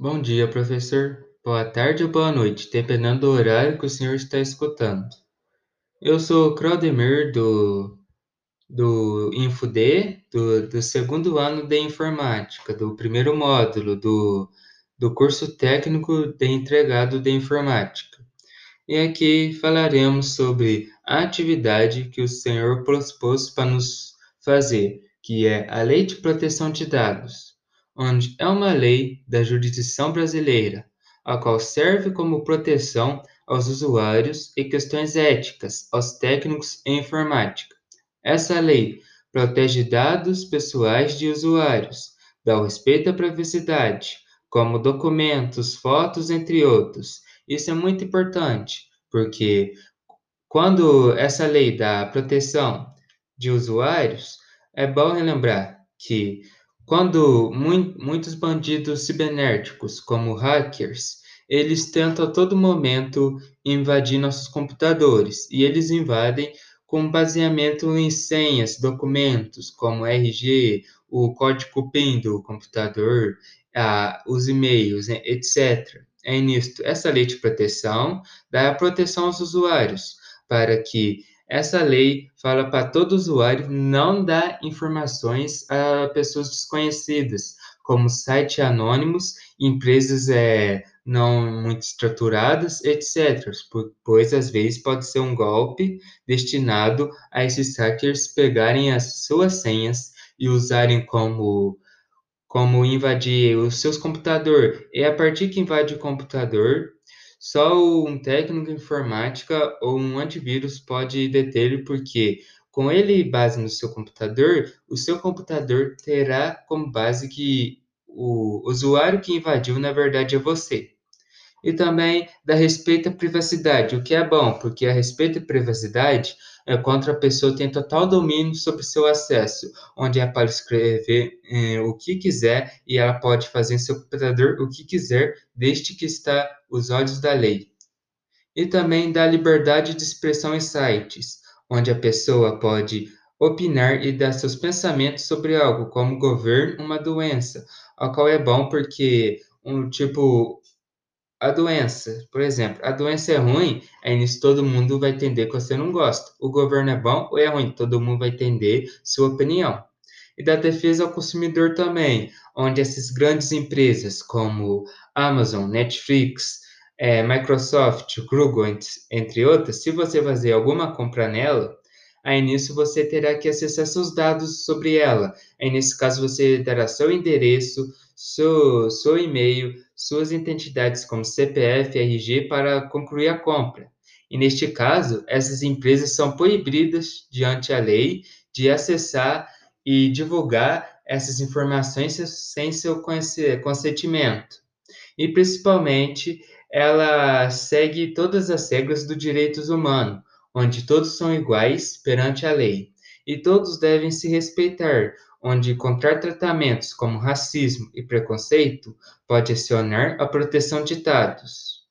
Bom dia, professor. Boa tarde ou boa noite, dependendo do horário que o senhor está escutando. Eu sou Claudemir do, do InfoD, do, do segundo ano de informática, do primeiro módulo do, do curso técnico de entregado de informática. E aqui falaremos sobre a atividade que o senhor propôs para nos fazer, que é a Lei de Proteção de Dados onde é uma lei da jurisdição brasileira, a qual serve como proteção aos usuários e questões éticas aos técnicos em informática. Essa lei protege dados pessoais de usuários, dá o respeito à privacidade, como documentos, fotos, entre outros. Isso é muito importante, porque quando essa lei dá proteção de usuários, é bom relembrar que quando muitos bandidos cibernéticos, como hackers, eles tentam a todo momento invadir nossos computadores e eles invadem com baseamento em senhas, documentos como RG, o código PIN do computador, os e-mails, etc. É nisto, essa lei de proteção dá a proteção aos usuários para que essa lei fala para todo usuário não dar informações a pessoas desconhecidas, como sites anônimos, empresas é, não muito estruturadas, etc. Pois às vezes pode ser um golpe destinado a esses hackers pegarem as suas senhas e usarem como como invadir os seus computadores. E a partir que invade o computador, só um técnico em informática ou um antivírus pode detê-lo, porque com ele base no seu computador, o seu computador terá como base que o usuário que invadiu na verdade é você. E também dá respeito à privacidade, o que é bom, porque a respeito à privacidade quando a pessoa tem total domínio sobre seu acesso, onde ela pode escrever eh, o que quiser e ela pode fazer em seu computador o que quiser, desde que está os olhos da lei. E também dá liberdade de expressão em sites, onde a pessoa pode opinar e dar seus pensamentos sobre algo, como governo, uma doença, o qual é bom porque um tipo a doença, por exemplo, a doença é ruim, aí nisso todo mundo vai entender que você não gosta. O governo é bom ou é ruim? Todo mundo vai entender sua opinião. E da defesa ao consumidor também, onde essas grandes empresas como Amazon, Netflix, é, Microsoft, Google, entre outras, se você fazer alguma compra nela, aí nisso você terá que acessar seus dados sobre ela. Aí nesse caso você dará seu endereço, seu, seu e-mail, suas identidades como CPF RG para concluir a compra. E neste caso, essas empresas são proibidas, diante a lei, de acessar e divulgar essas informações sem seu consentimento. E principalmente, ela segue todas as regras do direitos humanos, onde todos são iguais perante a lei e todos devem se respeitar, onde encontrar tratamentos como racismo e preconceito pode acionar a proteção de dados.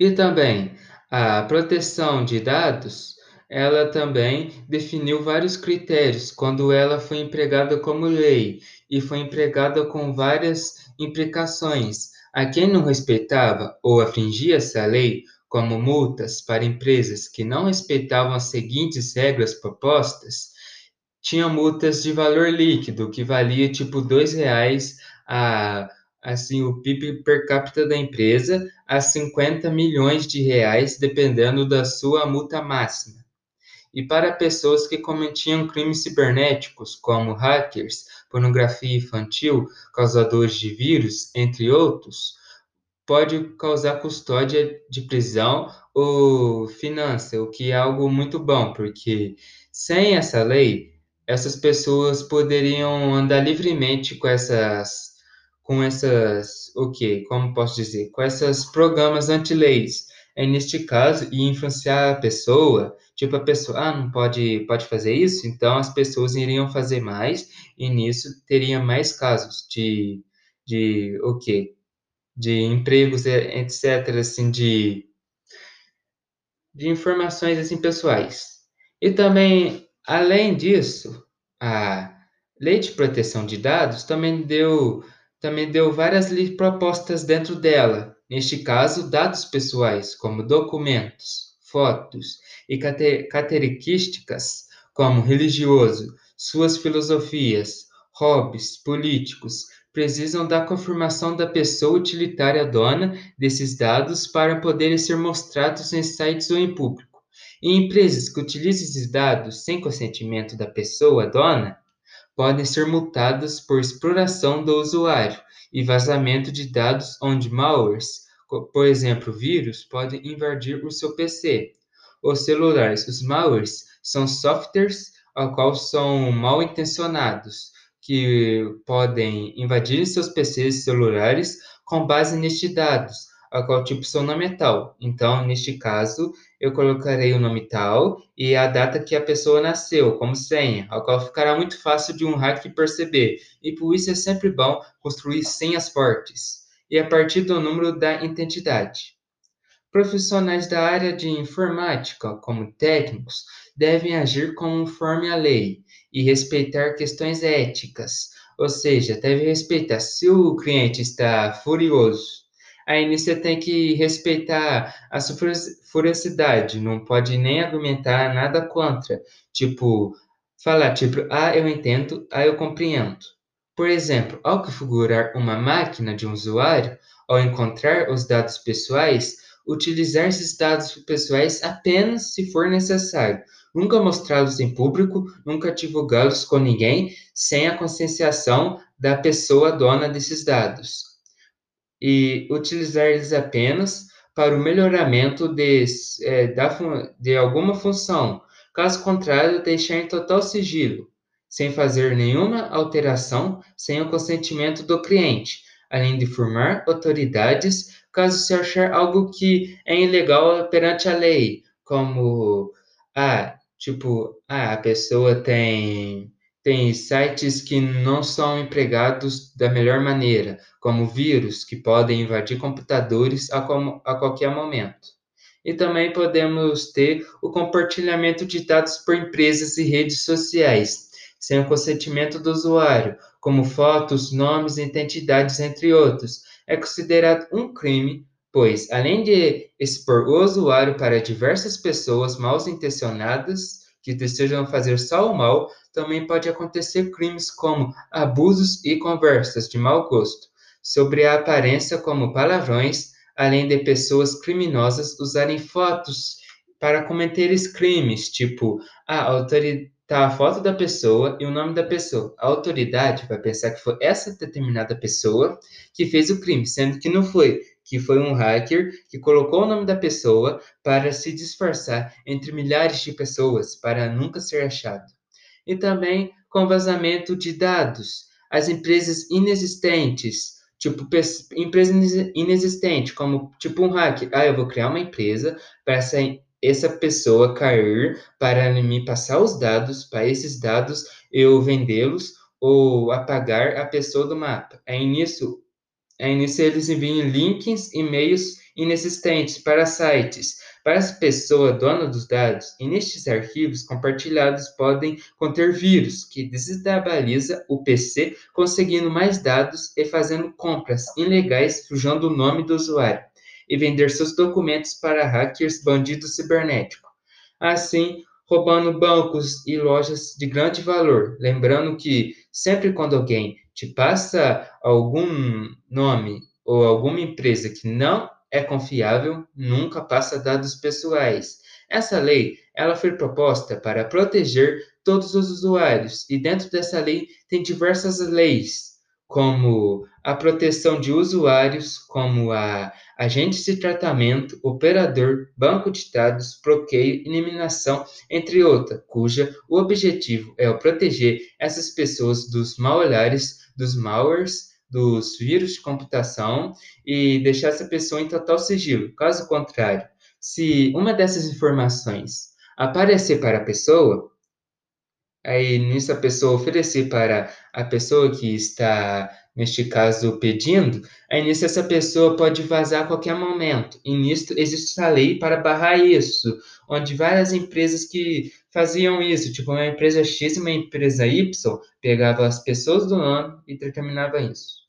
E também a proteção de dados, ela também definiu vários critérios quando ela foi empregada como lei e foi empregada com várias implicações. A quem não respeitava ou afringia essa lei, como multas para empresas que não respeitavam as seguintes regras propostas, tinha multas de valor líquido, que valia tipo dois reais a assim o PIB per capita da empresa a 50 milhões de reais, dependendo da sua multa máxima. E para pessoas que cometiam crimes cibernéticos, como hackers, pornografia infantil, causadores de vírus, entre outros, pode causar custódia de prisão ou finança, o que é algo muito bom, porque sem essa lei, essas pessoas poderiam andar livremente com essas com essas o que como posso dizer? Com esses programas anti-leis. É neste caso e influenciar a pessoa tipo a pessoa ah não pode pode fazer isso? Então as pessoas iriam fazer mais e nisso teria mais casos de de o que de empregos etc assim de de informações assim pessoais. E também Além disso, a Lei de Proteção de Dados também deu também deu várias propostas dentro dela, neste caso, dados pessoais, como documentos, fotos e características como religioso, suas filosofias, hobbies, políticos, precisam da confirmação da pessoa utilitária dona desses dados para poderem ser mostrados em sites ou em público. E empresas que utilizam esses dados sem consentimento da pessoa dona podem ser multadas por exploração do usuário e vazamento de dados onde malwares, por exemplo, vírus, podem invadir o seu PC. Os celulares, os malwares, são softwares ao qual são mal intencionados, que podem invadir seus PCs celulares com base nestes dados, a qual tipo são nome tal. Então, neste caso, eu colocarei o nome tal e a data que a pessoa nasceu como senha, a qual ficará muito fácil de um hacker perceber. E por isso é sempre bom construir senhas fortes. E a partir do número da identidade. Profissionais da área de informática, como técnicos, devem agir conforme a lei e respeitar questões éticas, ou seja, deve respeitar se o cliente está furioso. Aí você tem que respeitar a sua furiosidade, não pode nem argumentar nada contra. Tipo, falar tipo, ah, eu entendo, ah, eu compreendo. Por exemplo, ao configurar uma máquina de um usuário, ao encontrar os dados pessoais, utilizar esses dados pessoais apenas se for necessário, nunca mostrá-los em público, nunca divulgá-los com ninguém, sem a conscienciação da pessoa dona desses dados. E utilizar eles apenas para o melhoramento de, é, da, de alguma função, caso contrário, deixar em total sigilo, sem fazer nenhuma alteração, sem o consentimento do cliente, além de formar autoridades caso se achar algo que é ilegal perante a lei, como ah, tipo, ah, a pessoa tem tem sites que não são empregados da melhor maneira, como vírus que podem invadir computadores a, com, a qualquer momento. E também podemos ter o compartilhamento de dados por empresas e redes sociais, sem o consentimento do usuário, como fotos, nomes, identidades, entre outros, é considerado um crime, pois, além de expor o usuário para diversas pessoas mal intencionadas que desejam fazer só o mal, também pode acontecer crimes como abusos e conversas de mau gosto sobre a aparência como palavrões, além de pessoas criminosas usarem fotos para cometer crimes, tipo a autoridade tá a foto da pessoa e o nome da pessoa. A autoridade vai pensar que foi essa determinada pessoa que fez o crime, sendo que não foi, que foi um hacker que colocou o nome da pessoa para se disfarçar entre milhares de pessoas para nunca ser achado. E também com vazamento de dados. As empresas inexistentes, tipo empresa inexistente, como tipo um hacker. Ah, eu vou criar uma empresa para essa essa pessoa cair para me passar os dados, para esses dados eu vendê-los ou apagar a pessoa do mapa. Aí nisso, aí nisso eles enviam links, e-mails inexistentes para sites, para as pessoas donas dos dados. E nestes arquivos compartilhados podem conter vírus que desestabiliza o PC, conseguindo mais dados e fazendo compras ilegais sujando o nome do usuário e vender seus documentos para hackers bandidos cibernéticos. Assim, roubando bancos e lojas de grande valor. Lembrando que sempre quando alguém te passa algum nome ou alguma empresa que não é confiável, nunca passa dados pessoais. Essa lei, ela foi proposta para proteger todos os usuários e dentro dessa lei tem diversas leis como a proteção de usuários, como a agentes de tratamento, operador, banco de dados, bloqueio, eliminação, entre outras, cuja o objetivo é o proteger essas pessoas dos mal-olhares, dos malwares, dos vírus de computação e deixar essa pessoa em total sigilo. Caso contrário, se uma dessas informações aparecer para a pessoa, Aí nisso a pessoa oferecer para a pessoa que está, neste caso, pedindo, aí nisso essa pessoa pode vazar a qualquer momento. E nisso existe essa lei para barrar isso, onde várias empresas que faziam isso, tipo uma empresa X e uma empresa Y, pegava as pessoas do ano e determinava isso.